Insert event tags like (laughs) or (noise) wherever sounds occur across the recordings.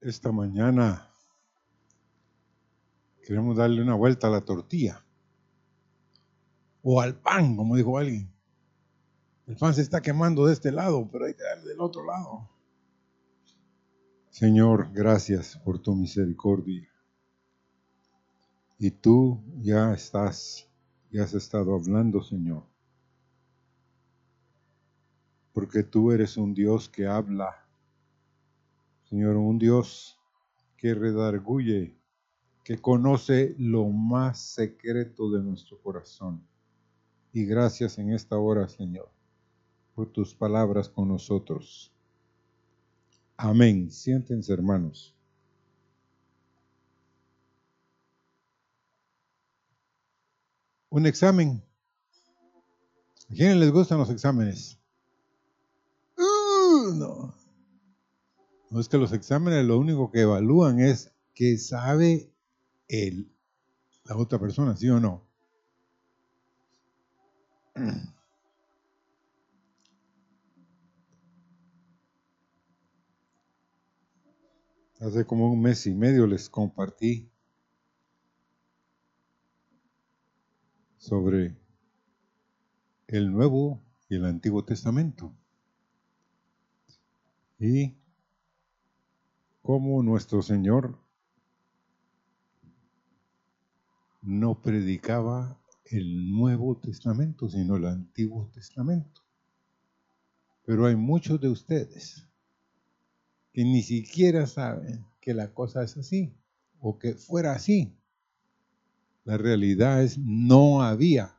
esta mañana queremos darle una vuelta a la tortilla o al pan, como dijo alguien. El pan se está quemando de este lado, pero hay que darle del otro lado. Señor, gracias por tu misericordia. Y tú ya estás, ya has estado hablando, Señor. Porque tú eres un Dios que habla Señor, un Dios que redarguye, que conoce lo más secreto de nuestro corazón. Y gracias en esta hora, Señor, por tus palabras con nosotros. Amén. Siéntense, hermanos. Un examen. ¿A quiénes les gustan los exámenes? Uh, no. No es que los exámenes lo único que evalúan es que sabe el, la otra persona, ¿sí o no? (clears throat) Hace como un mes y medio les compartí sobre el Nuevo y el Antiguo Testamento. Y cómo nuestro Señor no predicaba el Nuevo Testamento, sino el Antiguo Testamento. Pero hay muchos de ustedes que ni siquiera saben que la cosa es así o que fuera así. La realidad es no había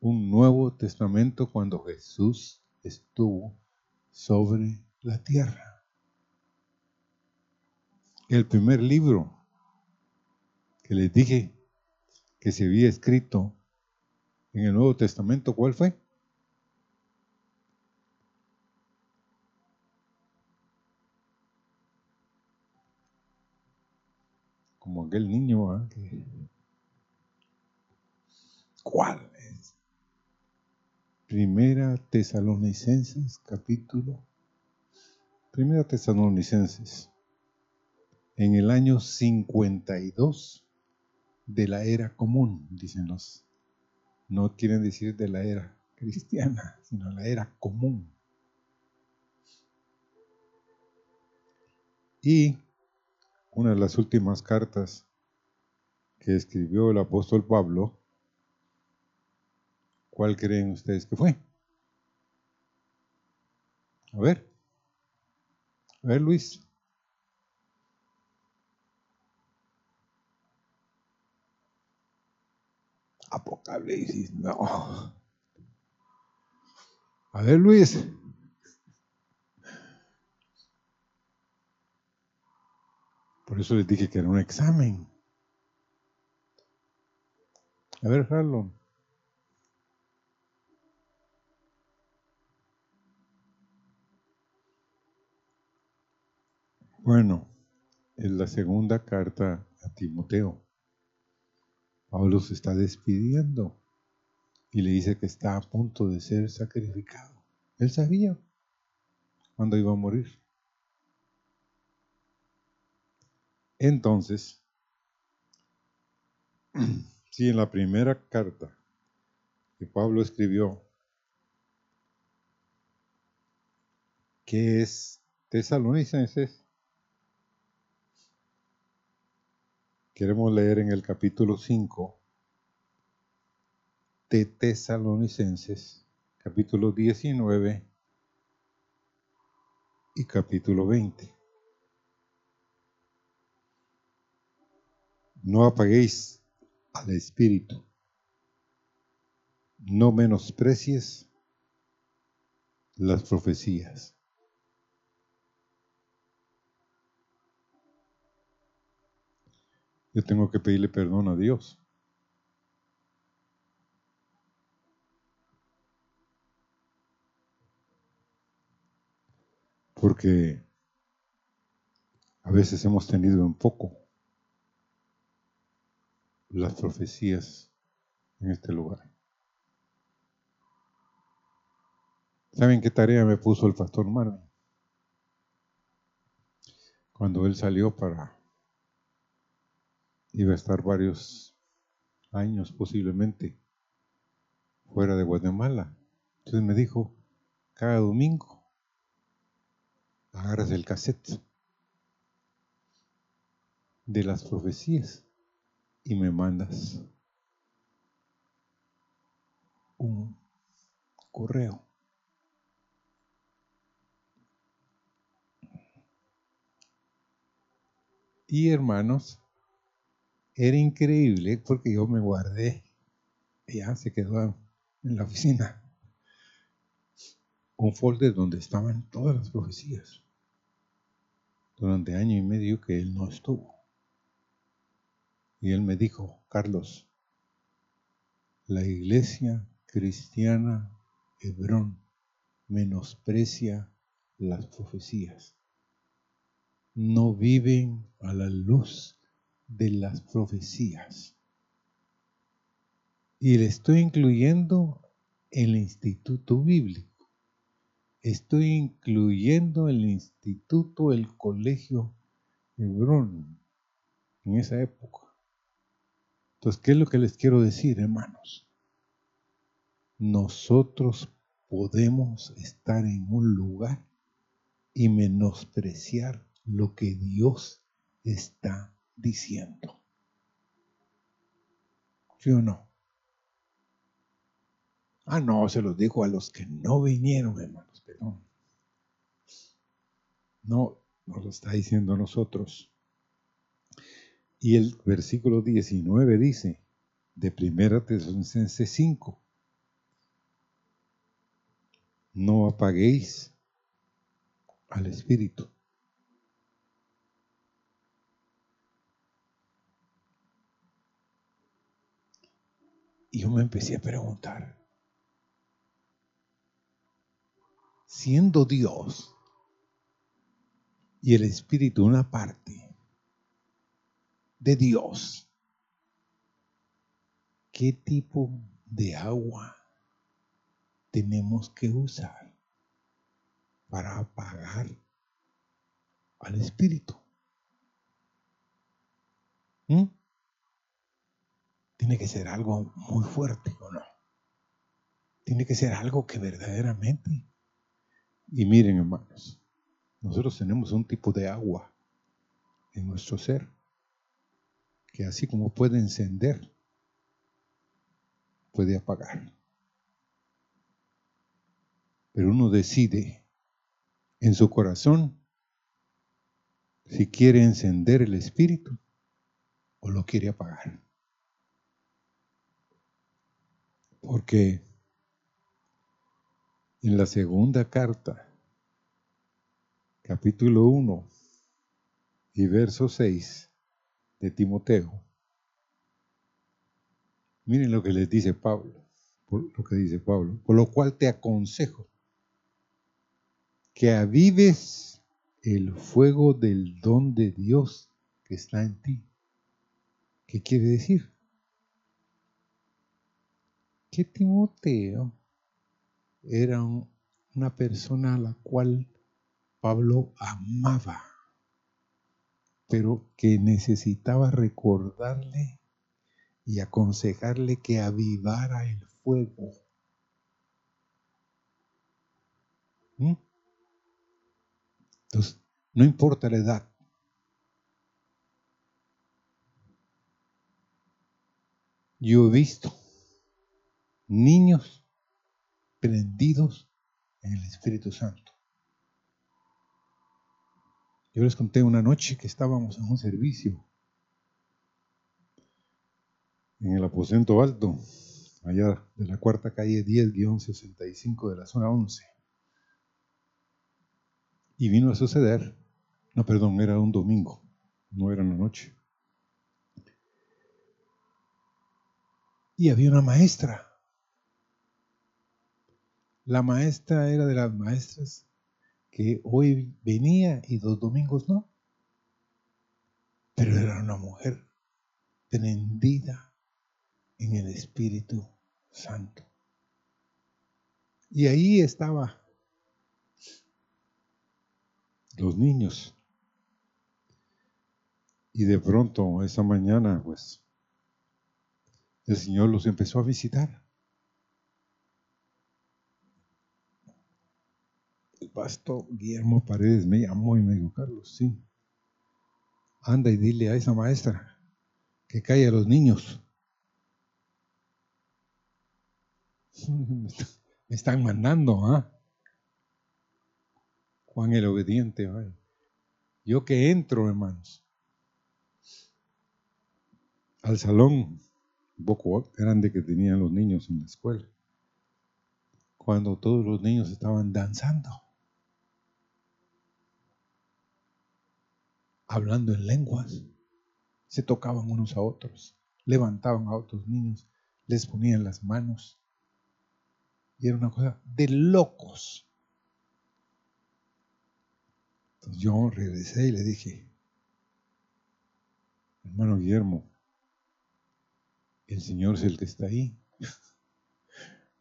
un Nuevo Testamento cuando Jesús estuvo sobre la tierra. El primer libro que les dije que se había escrito en el Nuevo Testamento, ¿cuál fue? Como aquel niño. ¿cuál es? Primera Tesalonicenses, capítulo. Primera Tesalonicenses en el año 52 de la era común, dicen los. No quieren decir de la era cristiana, (laughs) sino la era común. Y una de las últimas cartas que escribió el apóstol Pablo, ¿cuál creen ustedes que fue? A ver, a ver Luis. Apocalipsis, no. A ver, Luis. Por eso les dije que era un examen. A ver, Harlon. Bueno, es la segunda carta a Timoteo. Pablo se está despidiendo y le dice que está a punto de ser sacrificado. Él sabía cuándo iba a morir. Entonces, (clears throat) si en la primera carta que Pablo escribió, que es Tesalonicenses, Queremos leer en el capítulo 5 de Tesalonicenses, capítulo 19 y capítulo 20. No apaguéis al Espíritu, no menosprecies las profecías. Yo tengo que pedirle perdón a Dios. Porque a veces hemos tenido en poco las profecías en este lugar. ¿Saben qué tarea me puso el pastor Marvin? cuando él salió para, iba a estar varios años posiblemente fuera de Guatemala. Entonces me dijo, cada domingo agarras el cassette de las profecías y me mandas un correo. Y hermanos, era increíble porque yo me guardé, ya se quedó en la oficina, un folder donde estaban todas las profecías durante año y medio que él no estuvo. Y él me dijo, Carlos, la iglesia cristiana Hebrón menosprecia las profecías. No viven a la luz de las profecías. Y le estoy incluyendo el instituto bíblico. Estoy incluyendo el instituto, el colegio Hebrón en esa época. Entonces, ¿qué es lo que les quiero decir, hermanos? Nosotros podemos estar en un lugar y menospreciar lo que Dios está diciendo. ¿Sí o no? Ah, no, se los dijo a los que no vinieron, hermanos, perdón. No, nos lo está diciendo a nosotros. Y el versículo 19 dice, de 1 Tesalonicenses 5, no apaguéis al Espíritu. Y yo me empecé a preguntar, siendo Dios y el Espíritu una parte de Dios, ¿qué tipo de agua tenemos que usar para apagar al Espíritu? ¿Mm? Tiene que ser algo muy fuerte o no. Tiene que ser algo que verdaderamente. Y miren, hermanos, nosotros tenemos un tipo de agua en nuestro ser que así como puede encender, puede apagar. Pero uno decide en su corazón si quiere encender el espíritu o lo quiere apagar. Porque en la segunda carta, capítulo 1 y verso 6 de Timoteo, miren lo que les dice Pablo, lo que dice Pablo, por lo cual te aconsejo que avives el fuego del don de Dios que está en ti. ¿Qué quiere decir? Que Timoteo era una persona a la cual Pablo amaba, pero que necesitaba recordarle y aconsejarle que avivara el fuego. ¿Mm? Entonces, no importa la edad. Yo he visto niños prendidos en el Espíritu Santo. Yo les conté una noche que estábamos en un servicio en el aposento alto, allá de la cuarta calle 10-65 de la zona 11. Y vino a suceder, no, perdón, era un domingo, no era una noche. Y había una maestra la maestra era de las maestras que hoy venía y dos domingos no. Pero era una mujer prendida en el Espíritu Santo. Y ahí estaba los niños Y de pronto, esa mañana, pues, el Señor los empezó a visitar. El pastor Guillermo Paredes me llamó y me dijo, Carlos, sí, anda y dile a esa maestra que calle a los niños. (laughs) Me están mandando, ¿ah? Juan el obediente, yo que entro, hermanos, al salón poco grande que tenían los niños en la escuela, cuando todos los niños estaban danzando, hablando en lenguas, se tocaban unos a otros, levantaban a otros niños, les ponían las manos. Y era una cosa de locos. Entonces yo regresé y le dije, hermano Guillermo, el Señor es el que está ahí. (laughs)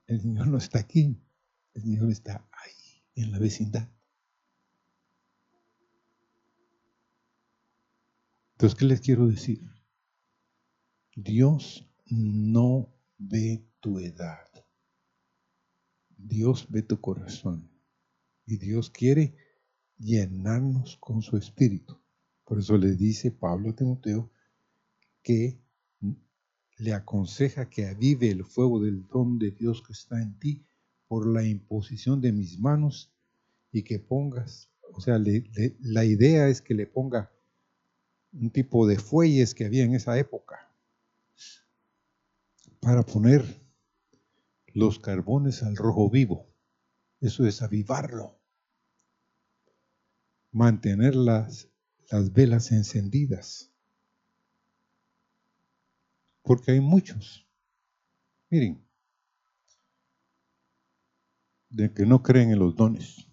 El Señor no está aquí, el Señor está ahí, en la vecindad. Entonces, ¿qué les quiero decir? Dios no ve tu edad. Dios ve tu corazón. Y Dios quiere llenarnos con su espíritu. Por eso le dice Pablo a Timoteo que le aconseja que avive el fuego del don de Dios que está en ti por la imposición de mis manos y que pongas, o sea, la idea es que le ponga un tipo de fuelles que había en esa época para poner los carbones al rojo vivo. Eso es avivarlo. Mantener las, las velas encendidas. Porque hay muchos. Miren, de que no creen en los dones.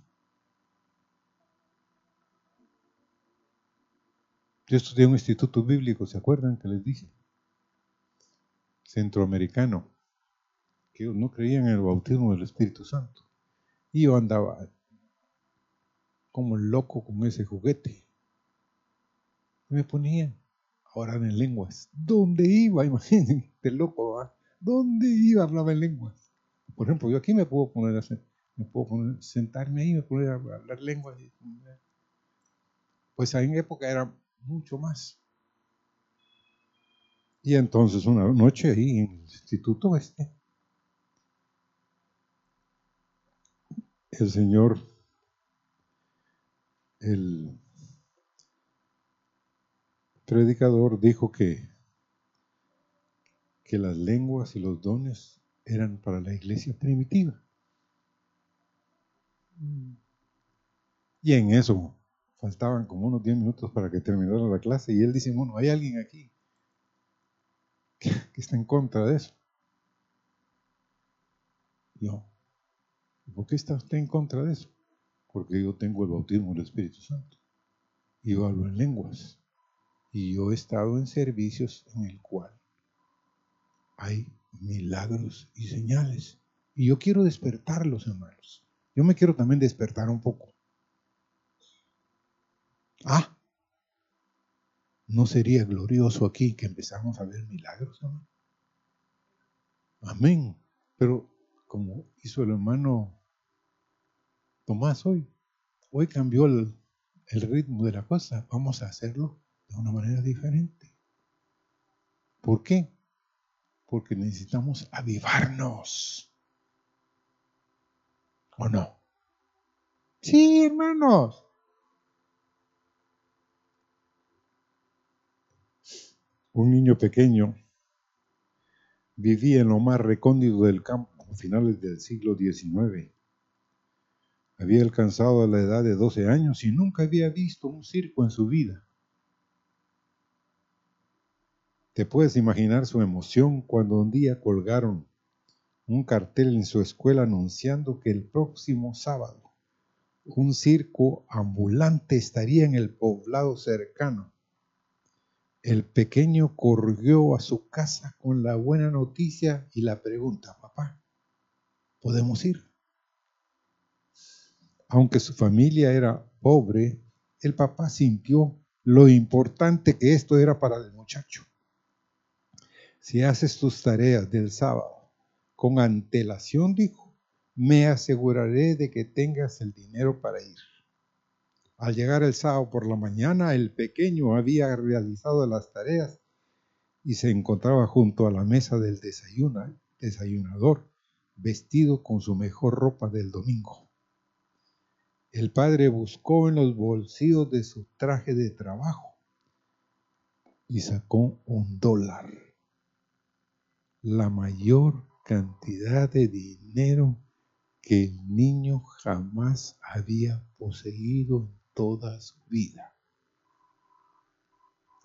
Yo estudié en un instituto bíblico, ¿se acuerdan que les dije? Centroamericano, que no creían en el bautismo del Espíritu Santo. Y yo andaba como loco con ese juguete. Y me ponía a orar en lenguas. ¿Dónde iba? (laughs) Imagínense, de loco, ¿va? ¿Dónde iba a hablar en lenguas? Por ejemplo, yo aquí me puedo poner a me puedo poner, sentarme ahí, me a hablar lenguas. Pues en época era mucho más. Y entonces una noche ahí en el instituto este, el Señor, el predicador dijo que, que las lenguas y los dones eran para la iglesia primitiva. Y en eso faltaban como unos 10 minutos para que terminara la clase y él dice, bueno, hay alguien aquí que, está en contra de eso. Yo, ¿por qué está usted en contra de eso? Porque yo tengo el bautismo del Espíritu Santo. Y yo hablo en lenguas. Y yo he estado en servicios en el cual hay milagros y señales. Y yo quiero despertarlos, hermanos. Yo me quiero también despertar un poco. Ah, ¿no sería glorioso aquí que empezamos a ver milagros, hermano? Amén. Pero como hizo el hermano Tomás hoy, hoy cambió el, el ritmo de la cosa, vamos a hacerlo de una manera diferente. ¿Por qué? Porque necesitamos avivarnos. ¿O no? Sí, hermanos. Un niño pequeño vivía en lo más recóndito del campo a finales del siglo XIX. Había alcanzado la edad de 12 años y nunca había visto un circo en su vida. Te puedes imaginar su emoción cuando un día colgaron un cartel en su escuela anunciando que el próximo sábado un circo ambulante estaría en el poblado cercano el pequeño corrió a su casa con la buena noticia y la pregunta, papá, ¿podemos ir? Aunque su familia era pobre, el papá sintió lo importante que esto era para el muchacho. Si haces tus tareas del sábado con antelación, dijo, me aseguraré de que tengas el dinero para ir. Al llegar el sábado por la mañana, el pequeño había realizado las tareas y se encontraba junto a la mesa del desayunador, vestido con su mejor ropa del domingo. El padre buscó en los bolsillos de su traje de trabajo y sacó un dólar, la mayor cantidad de dinero que el niño jamás había poseído en toda su vida.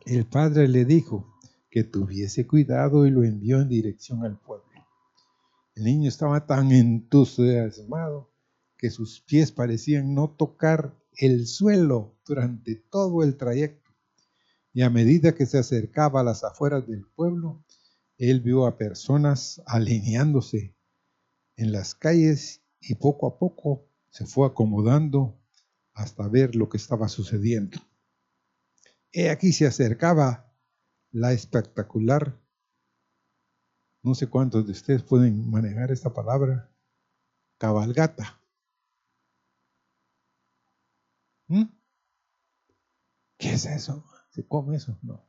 El padre le dijo que tuviese cuidado y lo envió en dirección al pueblo. El niño estaba tan entusiasmado que sus pies parecían no tocar el suelo durante todo el trayecto. Y a medida que se acercaba a las afueras del pueblo, él vio a personas alineándose en las calles y poco a poco se fue acomodando hasta ver lo que estaba sucediendo. He aquí se acercaba la espectacular, no sé cuántos de ustedes pueden manejar esta palabra, cabalgata. ¿Mm? ¿Qué es eso? ¿Se come eso? No.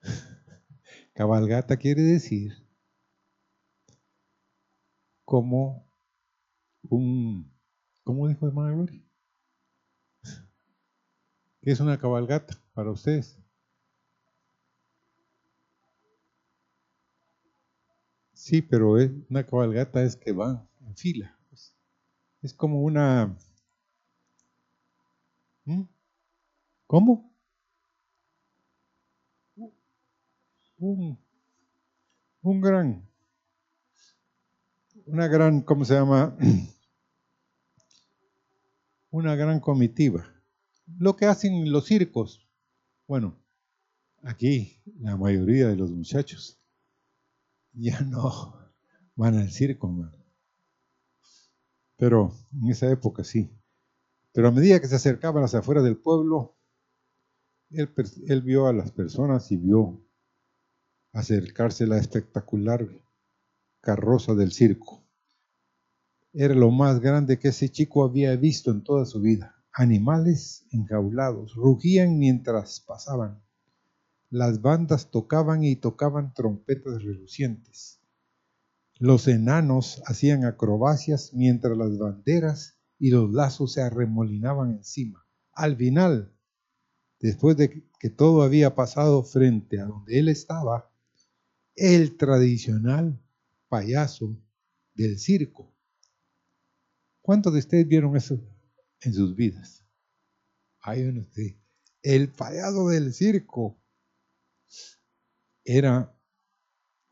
(laughs) Cabalgata quiere decir como un, ¿cómo dijo hermana Gloria? ¿Qué es una cabalgata para ustedes? Sí, pero es, una cabalgata es que van en fila. Es como una... ¿Mm? ¿Cómo? Un, un gran, una gran, ¿cómo se llama? (clears throat) Una gran comitiva lo que hacen los circos. Bueno, aquí la mayoría de los muchachos (laughs) ya no van al circo, Pero en esa época sí. Pero a medida que se acercaban las afueras del pueblo, él, él vio a las personas y vio acercarse la espectacular carroza del circo. Era lo más grande que ese chico había visto en toda su vida. Animales enjaulados rugían mientras pasaban. Las bandas tocaban y tocaban trompetas relucientes. Los enanos hacían acrobacias mientras las banderas y los lazos se arremolinaban encima. Al final, después de que todo había pasado frente a donde él estaba, el tradicional payaso del circo. ¿Cuántos de ustedes vieron eso en sus vidas. Hay sí. El payaso del circo era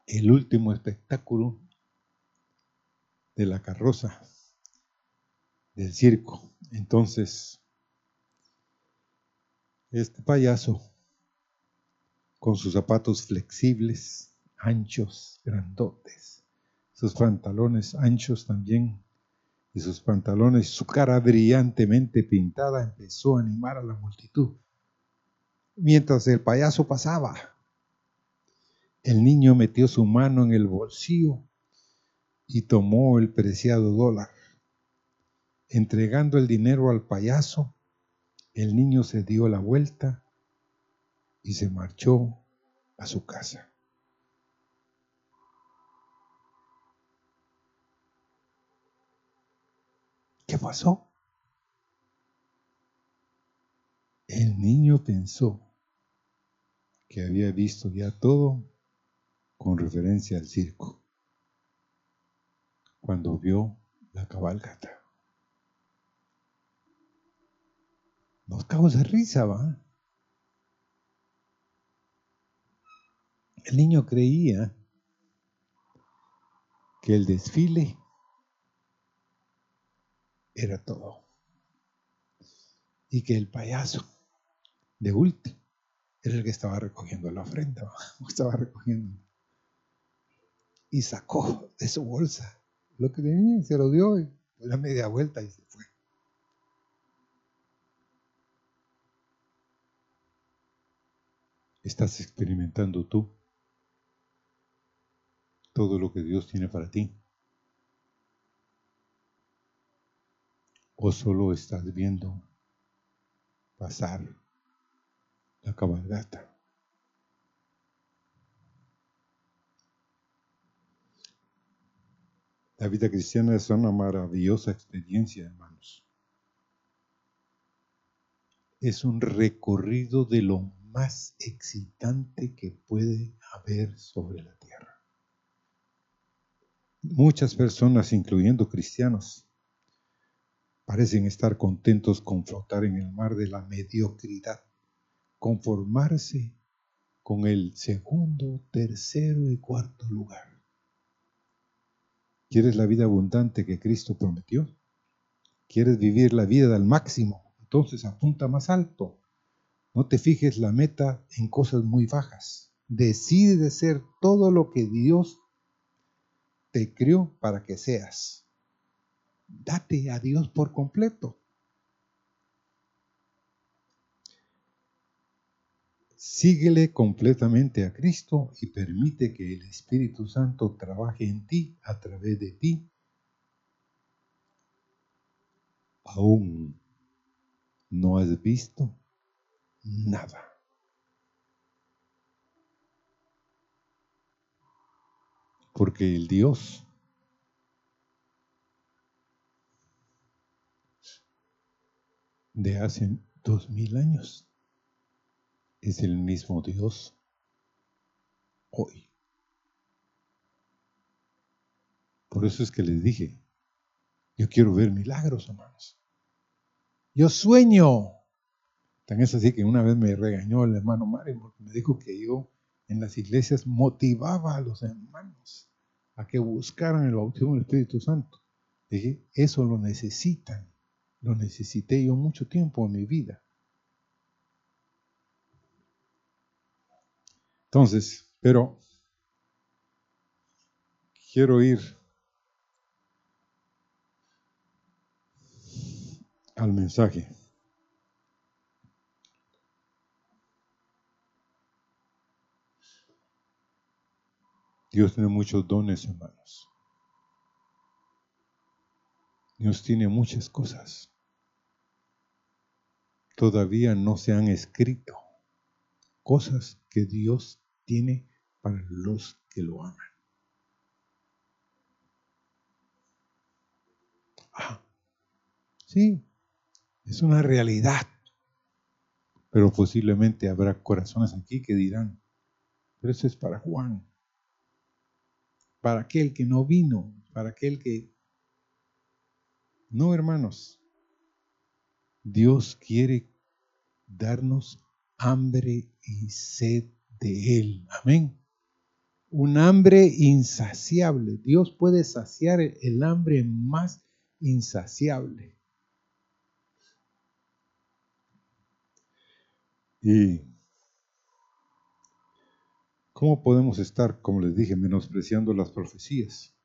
el último espectáculo de la carroza del circo. Entonces, este payaso, con sus zapatos flexibles, anchos, grandotes, sus pantalones anchos también, y sus pantalones, su cara brillantemente pintada, empezó a animar a la multitud. Mientras el payaso pasaba, el niño metió su mano en el bolsillo y tomó el preciado dólar. Entregando el dinero al payaso, el niño se dio la vuelta y se marchó a su casa. ¿Qué pasó? El niño pensó que había visto ya todo con referencia al circo, cuando vio la cabalgata. Nos causa risa, ¿va? El niño creía que el desfile era todo. Y que el payaso de último era el que estaba recogiendo la ofrenda, (laughs) estaba recogiendo. Y sacó de su bolsa lo que tenía, se lo dio y la media vuelta y se fue. estás experimentando tú todo lo que Dios tiene para ti. O solo estás viendo pasar la cabalgata. La vida cristiana es una maravillosa experiencia, hermanos. Es un recorrido de lo más excitante que puede haber sobre la tierra. Muchas personas, incluyendo cristianos, parecen estar contentos con flotar en el mar de la mediocridad, conformarse con el segundo, tercero y cuarto lugar. ¿Quieres la vida abundante que Cristo prometió? ¿Quieres vivir la vida al máximo? Entonces apunta más alto. No te fijes la meta en cosas muy bajas. Decide de ser todo lo que Dios te creó para que seas. Date a Dios por completo. Síguele completamente a Cristo y permite que el Espíritu Santo trabaje en ti a través de ti. Aún no has visto nada. Porque el Dios de hace dos mil años es el mismo Dios hoy. Por eso es que les dije, yo quiero ver milagros, hermanos. Yo sueño. Tan es así que una vez me regañó el hermano Mario porque me dijo que yo en las iglesias motivaba a los hermanos a que buscaran el bautismo del Espíritu Santo. Dije, eso lo necesitan. Lo necesité yo mucho tiempo en mi vida. Entonces, pero quiero ir al mensaje. Dios tiene muchos dones, hermanos. Dios tiene muchas cosas. Todavía no se han escrito cosas que Dios tiene para los que lo aman. Ah, sí, es una realidad. Pero posiblemente habrá corazones aquí que dirán, pero eso es para Juan, para aquel que no vino, para aquel que... No, hermanos, Dios quiere darnos hambre y sed de Él. Amén. Un hambre insaciable. Dios puede saciar el hambre más insaciable. Y ¿cómo podemos estar, como les dije, menospreciando las profecías?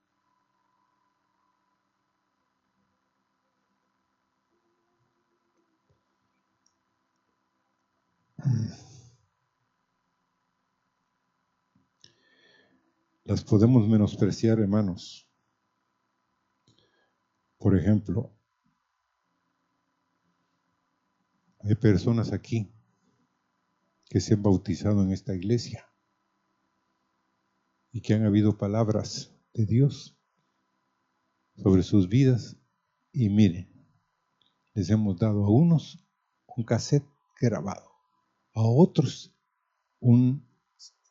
Las podemos menospreciar, hermanos. Por ejemplo, hay personas aquí que se han bautizado en esta iglesia y que han habido palabras de Dios sobre sus vidas. Y miren, les hemos dado a unos un cassette grabado a otros un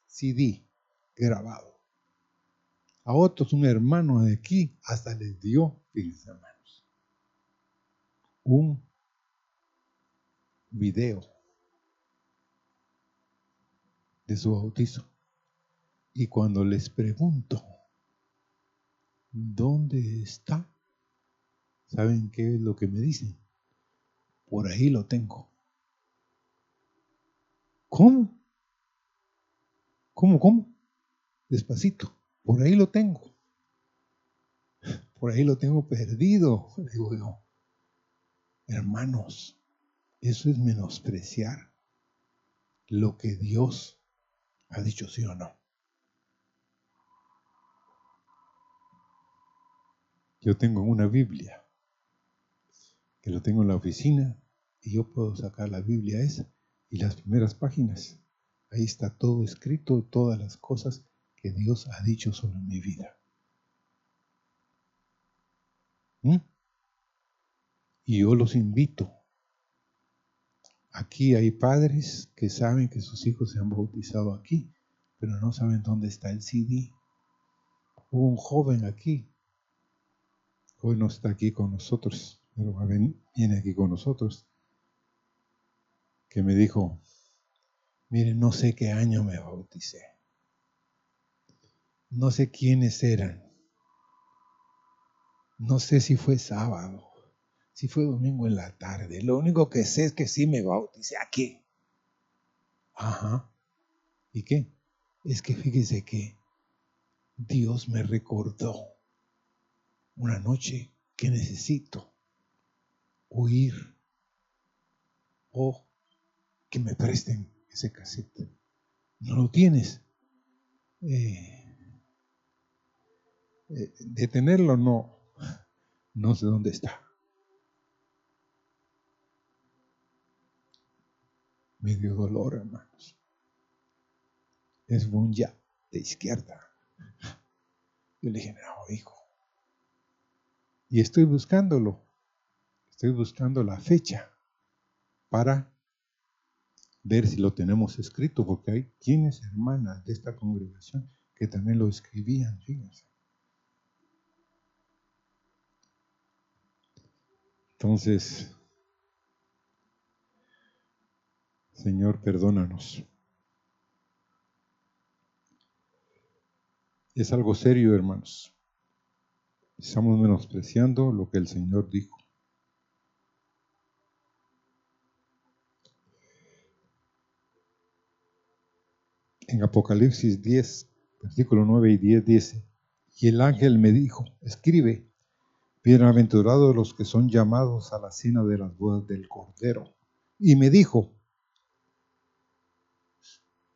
CD grabado. A otros un hermano de aquí hasta les dio, fíjense hermanos, un video de su bautizo. Y cuando les pregunto, ¿dónde está? ¿Saben qué es lo que me dicen? Por ahí lo tengo. ¿Cómo? ¿Cómo, cómo? Despacito. Por ahí lo tengo. Por ahí lo tengo perdido, digo yo. Hermanos, eso es menospreciar lo que Dios ha dicho, sí o no. Yo tengo una Biblia, que lo tengo en la oficina, y yo puedo sacar la Biblia esa y las primeras páginas. Ahí está todo escrito, todas las cosas que Dios ha dicho sobre mi vida. ¿Mm? Y yo los invito. Aquí hay padres que saben que sus hijos se han bautizado aquí, pero no saben dónde está el CD. Hubo un joven aquí, hoy no está aquí con nosotros, pero viene aquí con nosotros, que me dijo, miren, no sé qué año me bauticé, no sé quiénes eran, no sé si fue sábado, si fue domingo en la tarde. Lo único que sé es que sí me bauticé aquí. Ajá. ¿Y qué? Es que fíjese que Dios me recordó una noche que necesito huir o que me presten ese cassette. ¿No lo tienes? Eh, eh, detenerlo no, no sé dónde está. Me dio dolor, hermanos. Es un ya de izquierda. Yo le dije, no, hijo. Y estoy buscándolo. Estoy buscando la fecha para ver si lo tenemos escrito, porque hay quienes, hermanas de esta congregación, que también lo escribían, fíjense. Entonces, Señor, perdónanos. Es algo serio, hermanos. Estamos menospreciando lo que el Señor dijo. En Apocalipsis 10, versículo 9 y 10 dice, y el ángel me dijo, escribe, Bienaventurados los que son llamados a la cena de las bodas del Cordero. Y me dijo,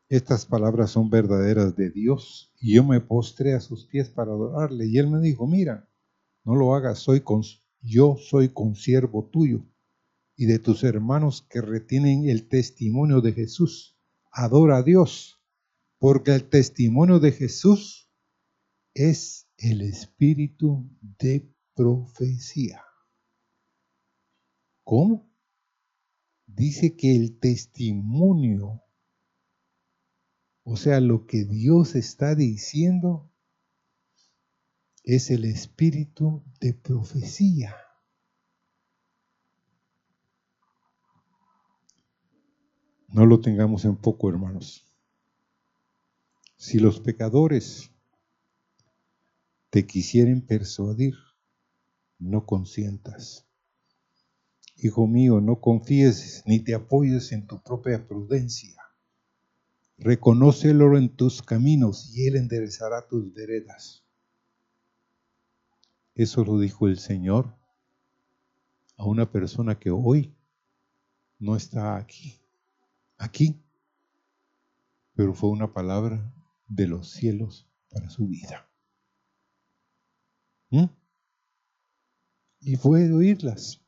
estas palabras son verdaderas de Dios. Y yo me postré a sus pies para adorarle. Y él me dijo, mira, no lo hagas, soy yo soy consiervo tuyo y de tus hermanos que retienen el testimonio de Jesús. Adora a Dios, porque el testimonio de Jesús es el espíritu de profecía. ¿Cómo? Dice que el testimonio, o sea, lo que Dios está diciendo, es el espíritu de profecía. No lo tengamos en poco, hermanos. Si los pecadores te quisieren persuadir, no consientas. Hijo mío, no confíes ni te apoyes en tu propia prudencia. Reconócelo en tus caminos y Él enderezará tus veredas. Eso lo dijo el Señor a una persona que hoy no está aquí. Aquí. Pero fue una palabra de los cielos para su vida. ¿Mm? y puede oírlas.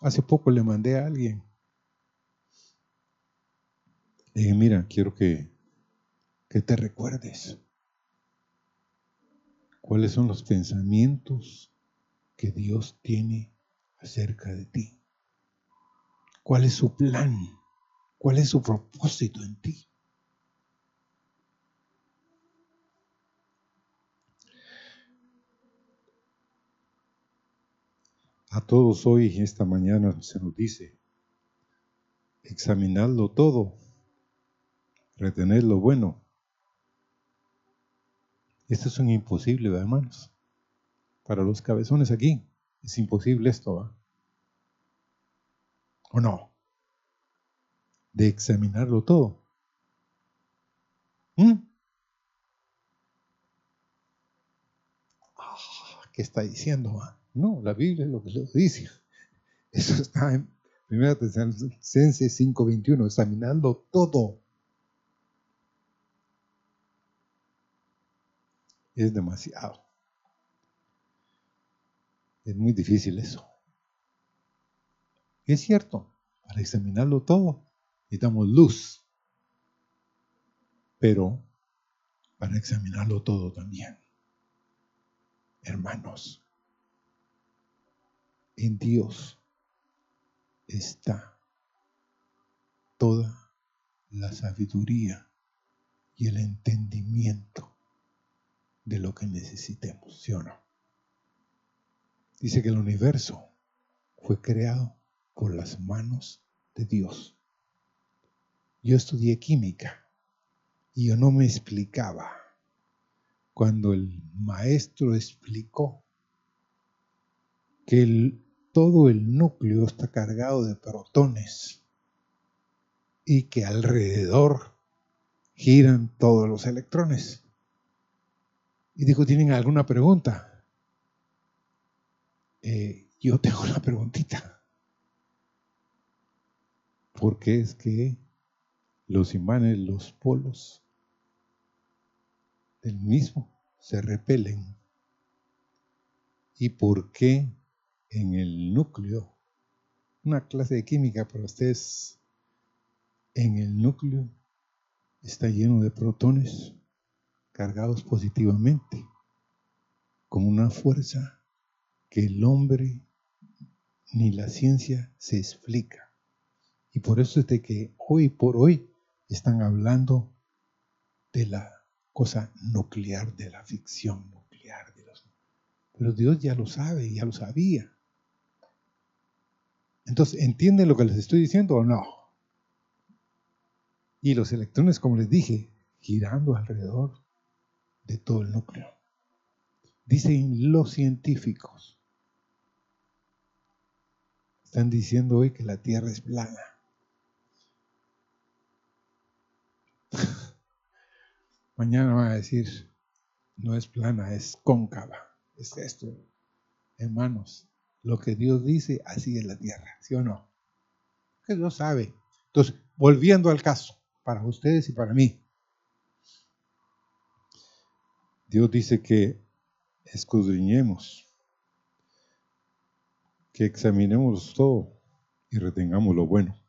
Hace poco le mandé a alguien. Le dije, mira, quiero que, que te recuerdes cuáles son los pensamientos que Dios tiene acerca de ti. ¿Cuál es su plan? ¿Cuál es su propósito en ti? A todos hoy, esta mañana, se nos dice, examinadlo todo, retener lo bueno. Esto es un imposible, hermanos. Para los cabezones aquí, es imposible esto, ¿va? ¿O no? De examinarlo todo. ¿Mm? Ah, ¿Qué está diciendo? Va? No, la Biblia es lo que lo dice. (laughs) Eso está en Primera Tesalonicenses 5:21, examinando todo. Es demasiado. Es muy difícil eso. Es cierto, para examinarlo todo necesitamos luz, pero para examinarlo todo también. Hermanos, en Dios está toda la sabiduría y el entendimiento de lo que necesitemos, ¿sí o no? Dice que el universo fue creado por las manos de Dios. Yo estudié química y yo no me explicaba cuando el maestro explicó que todo el núcleo está cargado de protones y que alrededor giran todos los electrones. Y dijo, ¿tienen alguna pregunta? Eh, yo tengo una preguntita. ¿Por qué es que los imanes, los polos del mismo se repelen? ¿Y por qué en el núcleo, una clase de química para ustedes, en el núcleo está lleno de protones cargados positivamente, con una fuerza que el hombre ni la ciencia se explica. Y por eso es de que hoy por hoy están hablando de la cosa nuclear, de la ficción nuclear. De los... Pero Dios ya lo sabe, ya lo sabía. Entonces, ¿entienden lo que les estoy diciendo o no? Y los electrones, como les dije, girando alrededor de todo el núcleo. Dicen los científicos. Están diciendo hoy que la Tierra es plana. (laughs) Mañana van a decir, no es plana, es cóncava. Es esto, hermanos. Lo que Dios dice, así es la tierra, ¿sí o no? Que Dios sabe. Entonces, volviendo al caso, para ustedes y para mí. Dios dice que escudriñemos, que examinemos todo y retengamos lo bueno.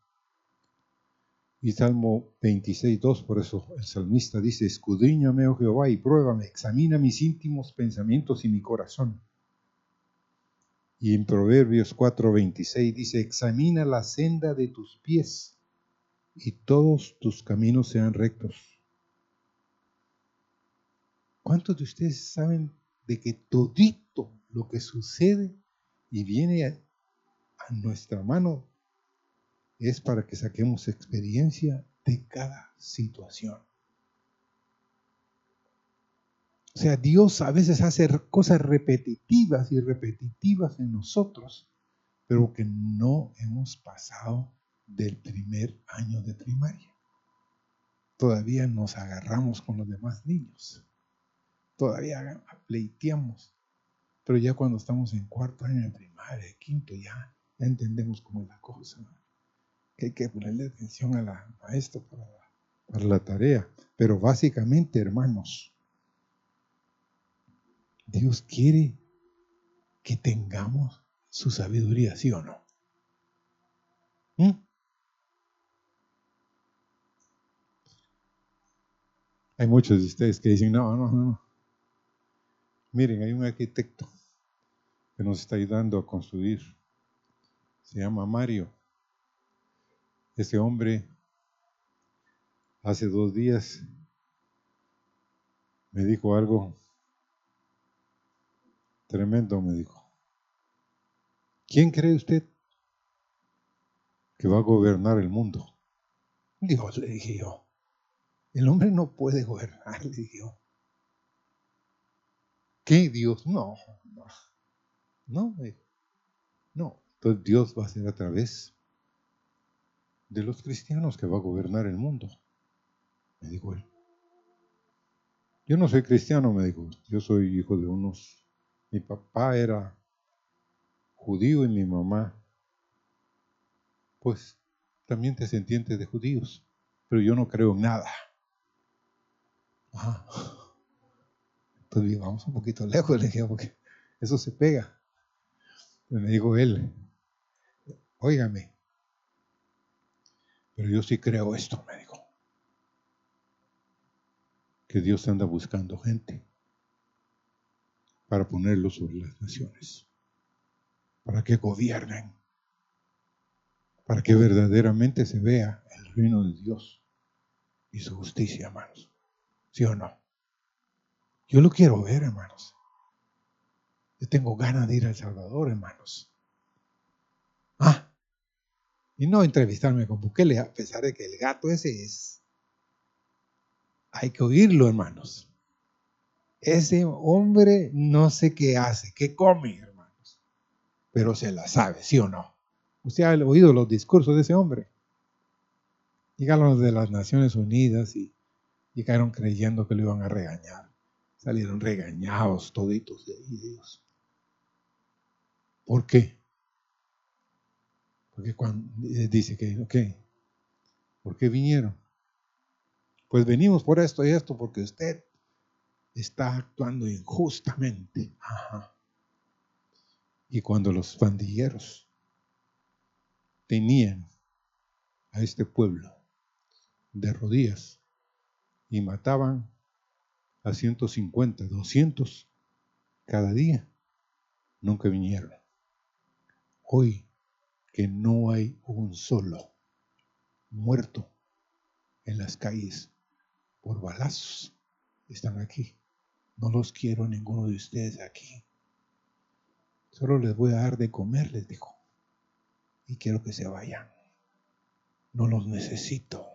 Y Salmo 26, 2, por eso el salmista dice, escudriñame, oh Jehová, y pruébame, examina mis íntimos pensamientos y mi corazón y en Proverbios 4:26 dice, examina la senda de tus pies y todos tus caminos sean rectos. ¿Cuántos de ustedes saben de que todito lo que sucede y viene a, a nuestra mano es para que saquemos experiencia de cada situación? O sea, Dios a veces hace cosas repetitivas y repetitivas en nosotros, pero que no hemos pasado del primer año de primaria. Todavía nos agarramos con los demás niños. Todavía pleiteamos. Pero ya cuando estamos en cuarto año de primaria, quinto, ya, entendemos cómo es la cosa. Hay que ponerle atención a la maestra para la tarea. Pero básicamente, hermanos, Dios quiere que tengamos su sabiduría, ¿sí o no? ¿Mm? Hay muchos de ustedes que dicen, no, no, no. Miren, hay un arquitecto que nos está ayudando a construir. Se llama Mario. Ese hombre hace dos días me dijo algo Tremendo, me dijo. ¿Quién cree usted que va a gobernar el mundo? Dios, le dije yo. El hombre no puede gobernar, le dije yo. ¿Qué Dios? No, no. No, no. Entonces Dios va a ser a través de los cristianos que va a gobernar el mundo, me dijo él. Yo no soy cristiano, me dijo. Yo soy hijo de unos mi papá era judío y mi mamá pues también te entiendes de judíos, pero yo no creo en nada. Ajá. Entonces vamos un poquito lejos, le dije, porque eso se pega. me dijo él, óigame, pero yo sí creo esto, me dijo. Que Dios anda buscando gente para ponerlo sobre las naciones, para que gobiernen, para que verdaderamente se vea el reino de Dios y su justicia, hermanos. ¿Sí o no? Yo lo quiero ver, hermanos. Yo tengo ganas de ir a El Salvador, hermanos. Ah, y no entrevistarme con Bukele, a pesar de que el gato ese es. Hay que oírlo, hermanos. Ese hombre no sé qué hace, qué come, hermanos. Pero se la sabe, ¿sí o no? Usted ha oído los discursos de ese hombre. Llegaron de las Naciones Unidas y llegaron creyendo que lo iban a regañar. Salieron regañados toditos de Dios. ¿Por qué? Porque cuando eh, dice que, ok, ¿por qué vinieron? Pues venimos por esto y esto, porque usted está actuando injustamente. Y cuando los pandilleros tenían a este pueblo de rodillas y mataban a 150, 200 cada día, nunca vinieron. Hoy que no hay un solo muerto en las calles por balazos. Están aquí. No los quiero ninguno de ustedes aquí. Solo les voy a dar de comer, les dijo. Y quiero que se vayan. No los necesito.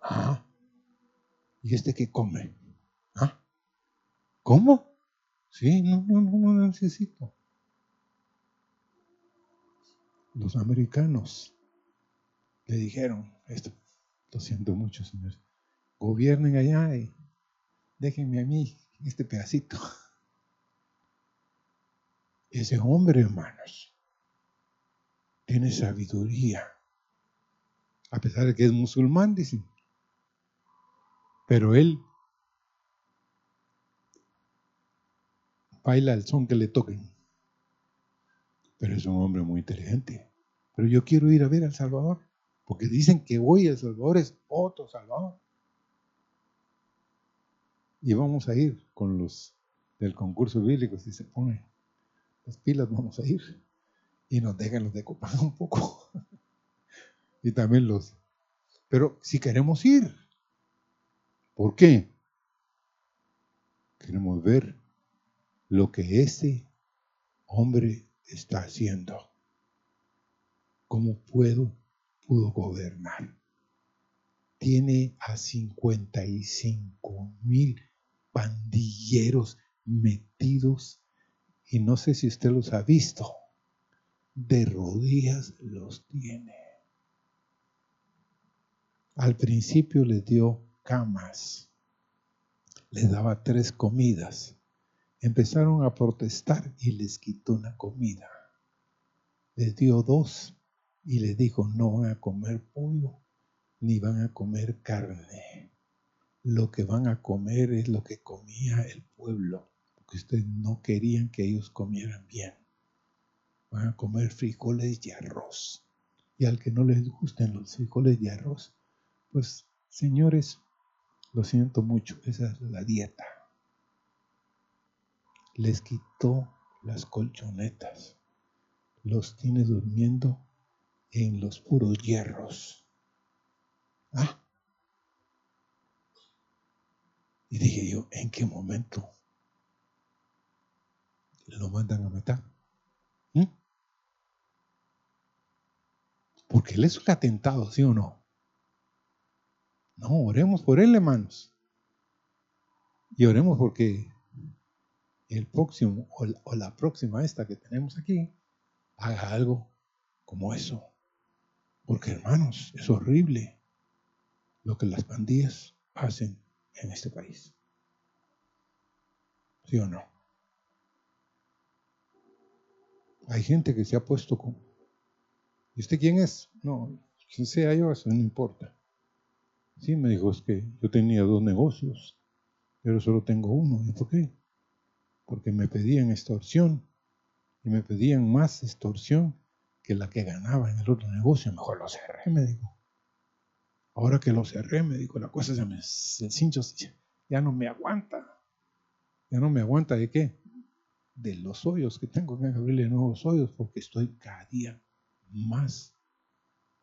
¿Ah? ¿Y este qué come? ¿Ah? ¿Cómo? Sí, no, no, no, no necesito los americanos le dijeron, esto, lo siento mucho, señores, gobiernen allá y déjenme a mí este pedacito. Ese hombre, hermanos, tiene sabiduría, a pesar de que es musulmán, dicen. Pero él baila el son que le toquen pero es un hombre muy inteligente. Pero yo quiero ir a ver a El Salvador, porque dicen que hoy El Salvador es otro Salvador. Y vamos a ir con los del concurso bíblico, si se ponen las pilas, vamos a ir. Y nos dejan los de Copán un poco. (laughs) y también los. Pero si queremos ir, ¿por qué? Queremos ver lo que ese hombre está haciendo. ¿Cómo puedo, pudo gobernar? Tiene a 55 mil pandilleros metidos y no sé si usted los ha visto. De rodillas los tiene. Al principio les dio camas, les daba tres comidas empezaron a protestar y les quitó una comida. Les dio dos y les dijo, no van a comer pollo ni van a comer carne. Lo que van a comer es lo que comía el pueblo, porque ustedes no querían que ellos comieran bien. Van a comer frijoles y arroz. Y al que no les gusten los frijoles y arroz, pues señores, lo siento mucho, esa es la dieta les quitó las colchonetas, los tiene durmiendo en los puros hierros. ¿Ah? Y dije yo, ¿en qué momento lo mandan a matar? ¿Mm? Porque él es un atentado, ¿sí o no? No, oremos por él, hermanos. Y oremos porque el próximo o la próxima esta que tenemos aquí haga algo como eso. Porque hermanos, es horrible lo que las pandillas hacen en este país. ¿Sí o no? Hay gente que se ha puesto ¿Y usted quién es? No, quien sea yo, eso no importa. Sí, me dijo, es que yo tenía dos negocios, pero solo tengo uno. ¿Y por qué? Porque me pedían extorsión y me pedían más extorsión que la que ganaba en el otro negocio. Mejor lo cerré, me dijo. Ahora que lo cerré, me dijo, la cosa se me se cincho, ya no me aguanta. Ya no me aguanta de qué? De los hoyos que tengo que abrirle nuevos hoyos porque estoy cada día más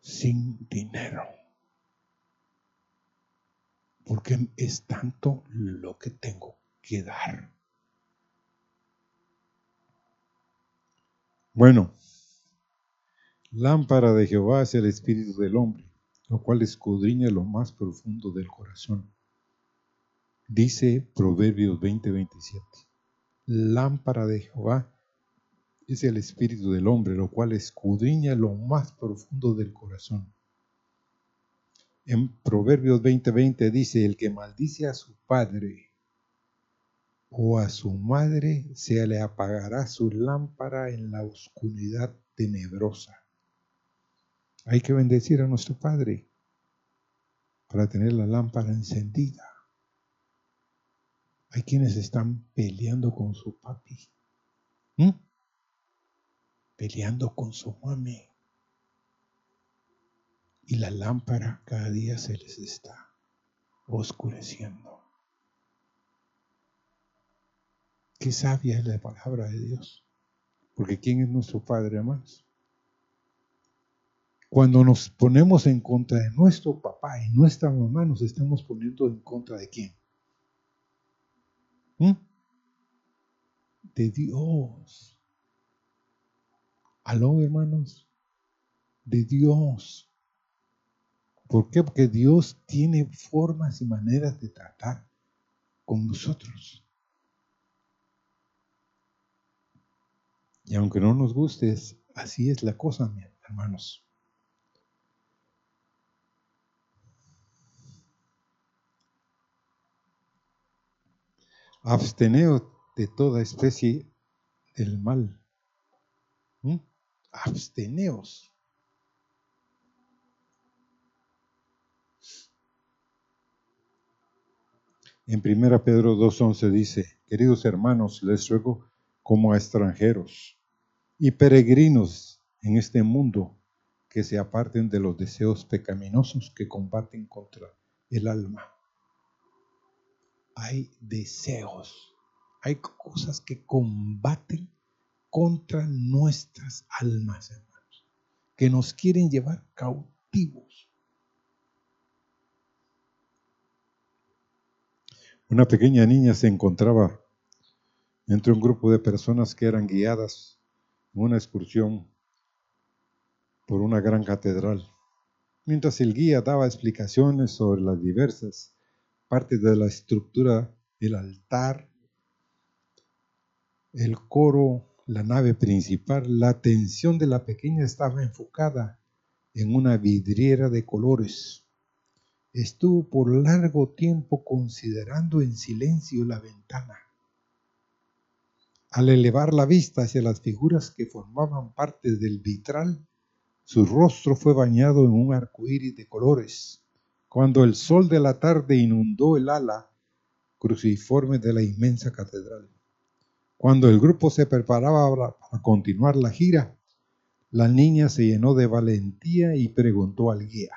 sin dinero. Porque es tanto lo que tengo que dar. Bueno, lámpara de Jehová es el espíritu del hombre, lo cual escudriña lo más profundo del corazón. Dice Proverbios 20:27, lámpara de Jehová es el espíritu del hombre, lo cual escudriña lo más profundo del corazón. En Proverbios 20:20 dice, el que maldice a su padre o a su madre, se le apagará su lámpara en la oscuridad tenebrosa. Hay que bendecir a nuestro Padre para tener la lámpara encendida. Hay quienes están peleando con su papi peleando con su mami. Y la lámpara cada día se les está oscureciendo. Qué sabia es la palabra de Dios. Porque ¿quién es nuestro Padre más? Cuando nos ponemos en contra de nuestro papá y nuestra mamá, nos estamos poniendo en contra de quién? ¿Mm? De Dios. Aló, hermanos, de Dios. ¿Por qué? Porque Dios tiene formas y maneras de tratar con nosotros. Y aunque no nos guste, así es la cosa, hermanos. Absteneos de toda especie del mal. ¿Mm? absteneos. En 1 Pedro 2.11 dice, queridos hermanos, les ruego como a extranjeros y peregrinos en este mundo que se aparten de los deseos pecaminosos que combaten contra el alma. Hay deseos, hay cosas que combaten contra nuestras almas, hermanos, que nos quieren llevar cautivos. Una pequeña niña se encontraba entre un grupo de personas que eran guiadas en una excursión por una gran catedral, mientras el guía daba explicaciones sobre las diversas partes de la estructura, el altar, el coro la nave principal, la atención de la pequeña estaba enfocada en una vidriera de colores. Estuvo por largo tiempo considerando en silencio la ventana. Al elevar la vista hacia las figuras que formaban parte del vitral, su rostro fue bañado en un arco iris de colores. Cuando el sol de la tarde inundó el ala cruciforme de la inmensa catedral. Cuando el grupo se preparaba para continuar la gira, la niña se llenó de valentía y preguntó al guía,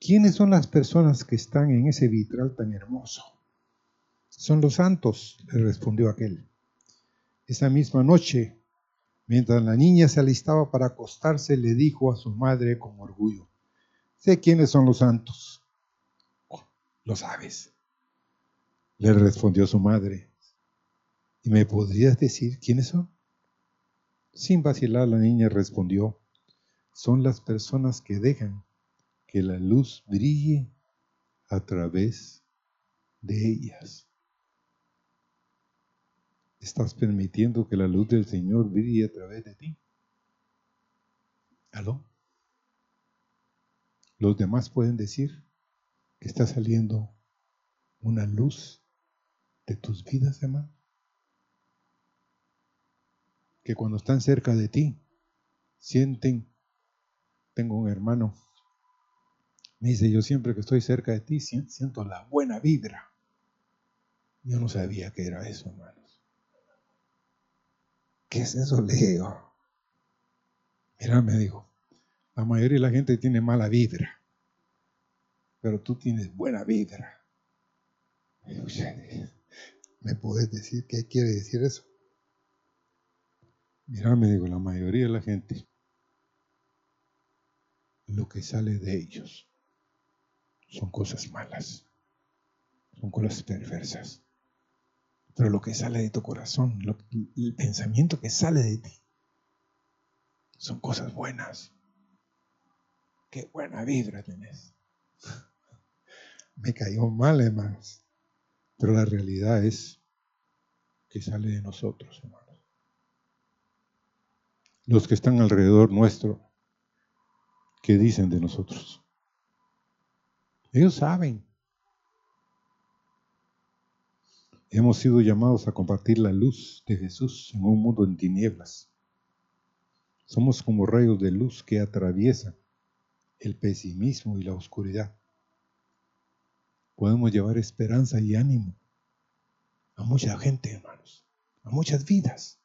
¿quiénes son las personas que están en ese vitral tan hermoso? Son los santos, le respondió aquel. Esa misma noche, mientras la niña se alistaba para acostarse, le dijo a su madre con orgullo, sé quiénes son los santos. Oh, lo sabes, le respondió su madre. ¿Y me podrías decir quiénes son? Sin vacilar, la niña respondió, son las personas que dejan que la luz brille a través de ellas. ¿Estás permitiendo que la luz del Señor brille a través de ti? ¿Aló? Los demás pueden decir que está saliendo una luz de tus vidas, hermano que cuando están cerca de ti sienten tengo un hermano, me dice, yo siempre que estoy cerca de ti siento la buena vibra. Yo no sabía que era eso, hermanos. ¿Qué es eso, Leo? Mira, me dijo, la mayoría de la gente tiene mala vibra, pero tú tienes buena vibra. ¿Me puedes decir qué quiere decir eso? Mira, me digo, la mayoría de la gente, lo que sale de ellos son cosas malas, son cosas perversas. Pero lo que sale de tu corazón, el pensamiento que sale de ti, son cosas buenas. Qué buena vibra tenés. Me cayó mal, hermanos. Pero la realidad es que sale de nosotros, hermanos. Los que están alrededor nuestro, ¿qué dicen de nosotros? Ellos saben. Hemos sido llamados a compartir la luz de Jesús en un mundo en tinieblas. Somos como rayos de luz que atraviesan el pesimismo y la oscuridad. Podemos llevar esperanza y ánimo a mucha gente, hermanos, a muchas vidas.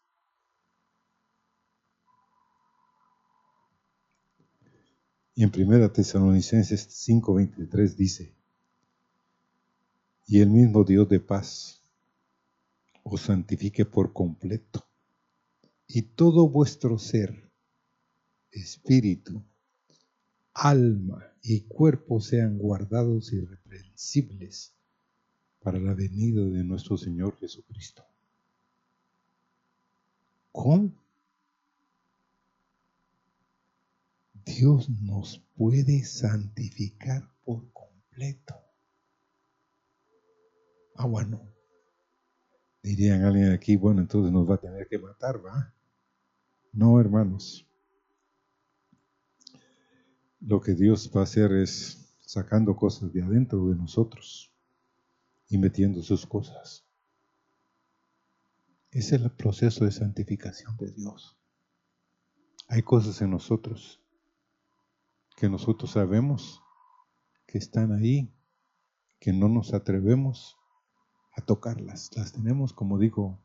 Y en 1 Tesalonicenses 5:23 dice, y el mismo Dios de paz os santifique por completo, y todo vuestro ser, espíritu, alma y cuerpo sean guardados irreprensibles para la venida de nuestro Señor Jesucristo. ¿Cómo? Dios nos puede santificar por completo. Ah, bueno. Dirían alguien aquí, bueno, entonces nos va a tener que matar, ¿va? No, hermanos. Lo que Dios va a hacer es sacando cosas de adentro de nosotros y metiendo sus cosas. Es el proceso de santificación de Dios. Hay cosas en nosotros que nosotros sabemos que están ahí, que no nos atrevemos a tocarlas. Las tenemos, como digo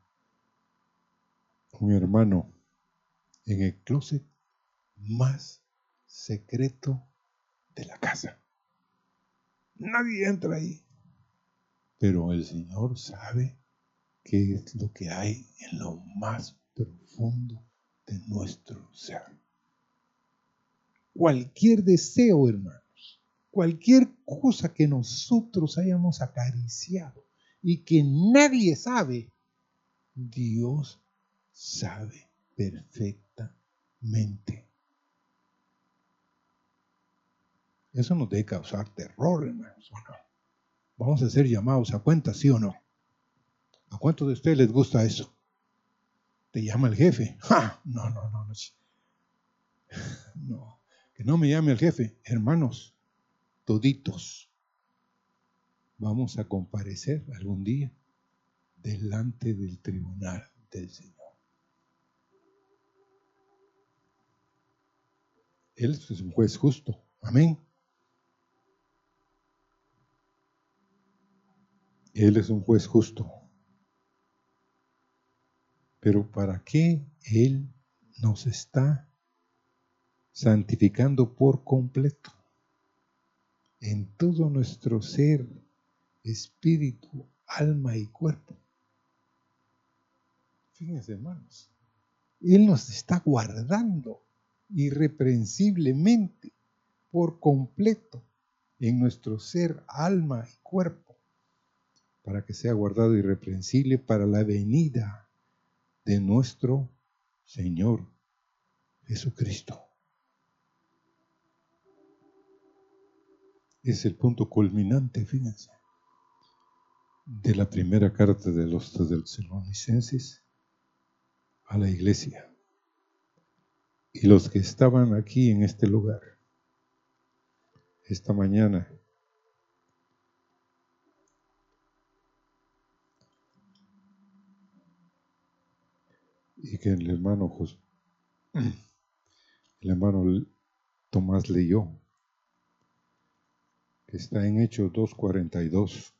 mi hermano, en el closet más secreto de la casa. Nadie entra ahí. Pero el Señor sabe qué es lo que hay en lo más profundo de nuestro ser cualquier deseo, hermanos, cualquier cosa que nosotros hayamos acariciado y que nadie sabe, Dios sabe perfectamente. Eso nos debe causar terror, hermanos, Vamos a ser llamados a cuenta, ¿sí o no? ¿A cuántos de ustedes les gusta eso? ¿Te llama el jefe? (laughs) No, no, no, no. (laughs) No. Que no me llame el jefe, hermanos, toditos. Vamos a comparecer algún día delante del tribunal del Señor. Él es un juez justo. Amén. Él es un juez justo. Pero ¿para qué Él nos está santificando por completo en todo nuestro ser, espíritu, alma y cuerpo. Fíjense, hermanos, Él nos está guardando irreprensiblemente por completo en nuestro ser, alma y cuerpo, para que sea guardado irreprensible para la venida de nuestro Señor Jesucristo. es el punto culminante, fíjense, de la primera carta de los tesalonicenses a la iglesia. Y los que estaban aquí en este lugar, esta mañana, y que el hermano el hermano Tomás leyó, que está en Hechos 2.42.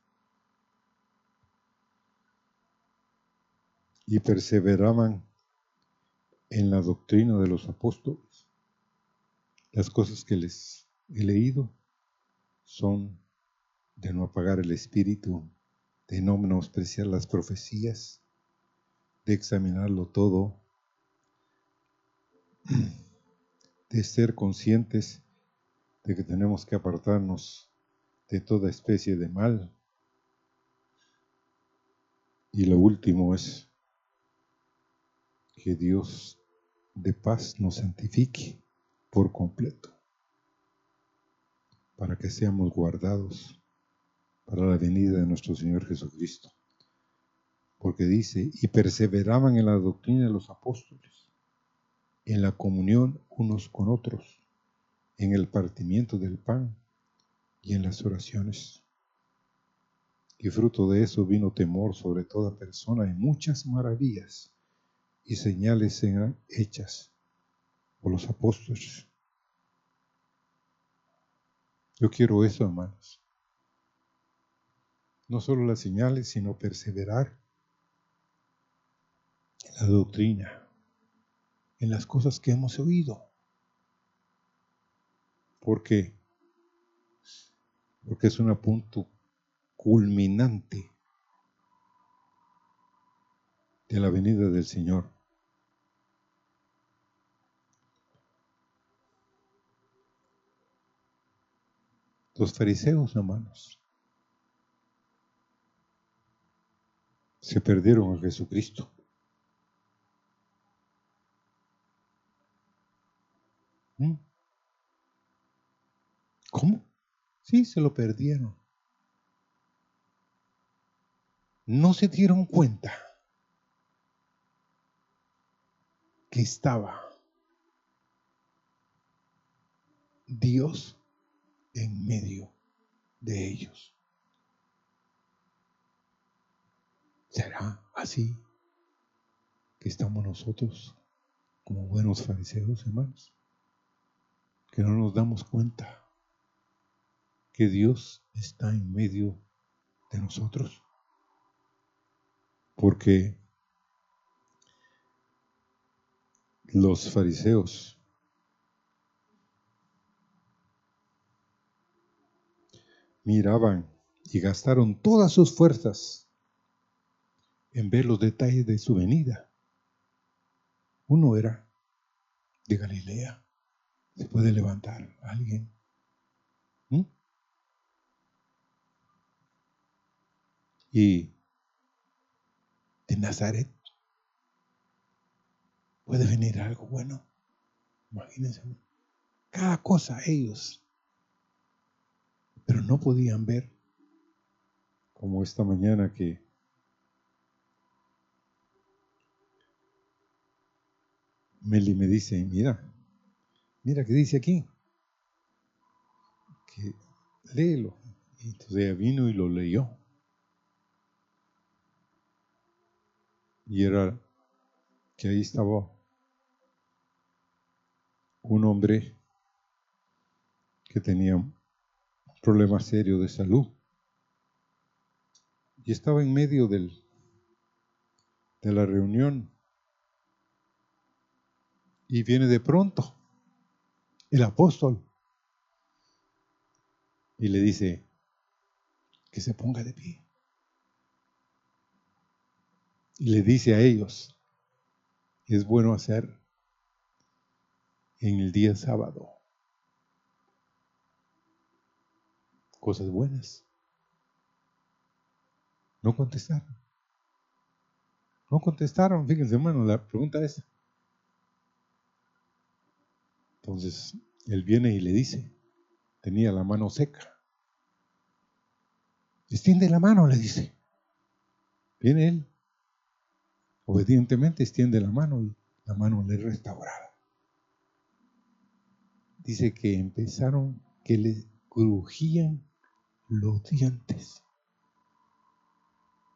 Y perseveraban en la doctrina de los apóstoles. Las cosas que les he leído son de no apagar el espíritu, de no menospreciar las profecías, de examinarlo todo, (clears throat) de ser conscientes de que tenemos que apartarnos de toda especie de mal. Y lo último es que Dios de paz nos santifique por completo, para que seamos guardados para la venida de nuestro Señor Jesucristo. Porque dice, y perseveraban en la doctrina de los apóstoles, en la comunión unos con otros, en el partimiento del pan y en las oraciones. Y fruto de eso vino temor sobre toda persona y muchas maravillas y señales eran hechas por los apóstoles. Yo quiero eso, hermanos no solo las señales, sino perseverar la doctrina, en las cosas que hemos oído. ¿Por qué? Porque es un punto culminante de la venida del Señor. Los fariseos, hermanos, se perdieron a Jesucristo. ¿Mm? ¿Cómo? Sí, se lo perdieron. No se dieron cuenta que estaba Dios en medio de ellos. ¿Será así que estamos nosotros como buenos fariseos, hermanos? Que no nos damos cuenta que Dios está en medio de nosotros. Porque los fariseos miraban y gastaron todas sus fuerzas en ver los detalles de su venida. Uno era de Galilea. ¿Se puede levantar alguien? ¿Mm? Y de Nazaret puede venir algo bueno. Imagínense. Cada cosa ellos. Pero no podían ver. Como esta mañana que Meli me dice, mira, mira que dice aquí, que léelo. Y entonces vino y lo leyó. Y era que ahí estaba un hombre que tenía un problema serio de salud. Y estaba en medio de la reunión y viene de pronto el apóstol y le dice que se ponga de pie. Y le dice a ellos, es bueno hacer en el día sábado cosas buenas. No contestaron. No contestaron, fíjense hermano, la pregunta es, entonces, él viene y le dice, tenía la mano seca. Extiende la mano, le dice. Viene él. Obedientemente extiende la mano y la mano le restaurada. Dice que empezaron, que le crujían los dientes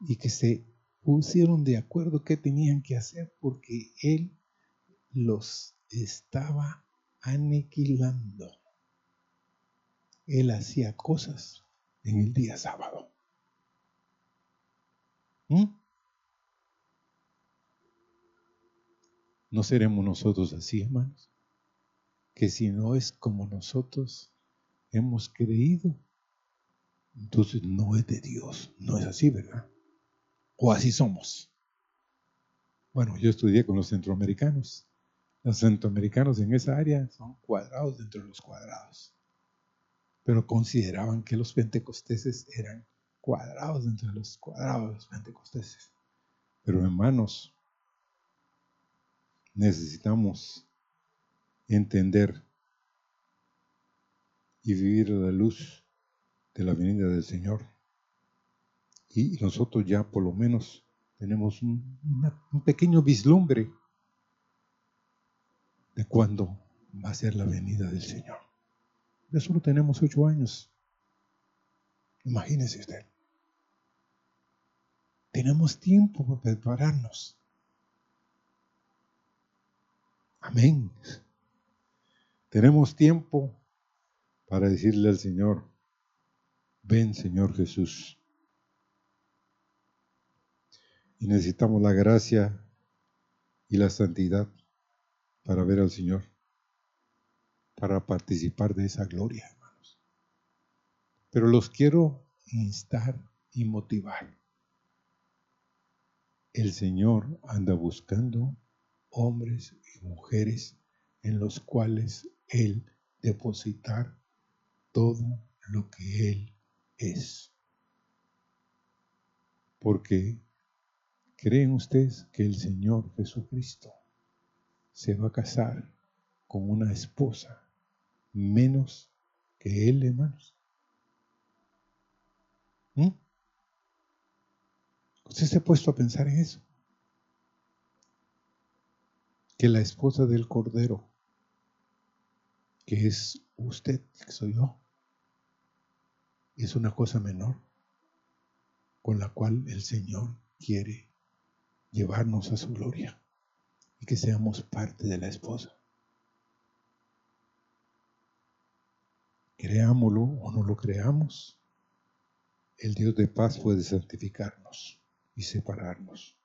y que se pusieron de acuerdo qué tenían que hacer porque él los estaba aniquilando. Él hacía cosas en el día sábado. ¿Mm? ¿No seremos nosotros así, hermanos? Que si no es como nosotros hemos creído, entonces no es de Dios. No es así, ¿verdad? O así somos. Bueno, yo estudié con los centroamericanos. Los centroamericanos en esa área son cuadrados dentro de los cuadrados. Pero consideraban que los pentecosteses eran cuadrados dentro de los cuadrados de los pentecosteses. Pero hermanos, necesitamos entender y vivir la luz de la venida del Señor. Y nosotros ya por lo menos tenemos un, pequeño vislumbre de cuándo va a ser la venida del Señor. Ya solo tenemos ocho años. Imagínese usted. Tenemos tiempo para prepararnos. Amén. Tenemos tiempo para decirle al Señor, ven Señor Jesús. Y necesitamos la gracia y la santidad para ver al Señor, para participar de esa gloria, hermanos. Pero los quiero instar y motivar. El Señor anda buscando hombres y mujeres en los cuales Él depositar todo lo que Él es. Porque ¿creen ustedes que el Señor Jesucristo se va a casar con una esposa menos que Él, hermanos? ¿Mm? ¿Usted se ha puesto a pensar en eso? que la esposa del Cordero, que es usted, que soy yo, es una cosa menor con la cual el Señor quiere llevarnos a su gloria y que seamos parte de la esposa. Creámoslo o no lo creamos, el Dios de paz puede santificarnos y separarnos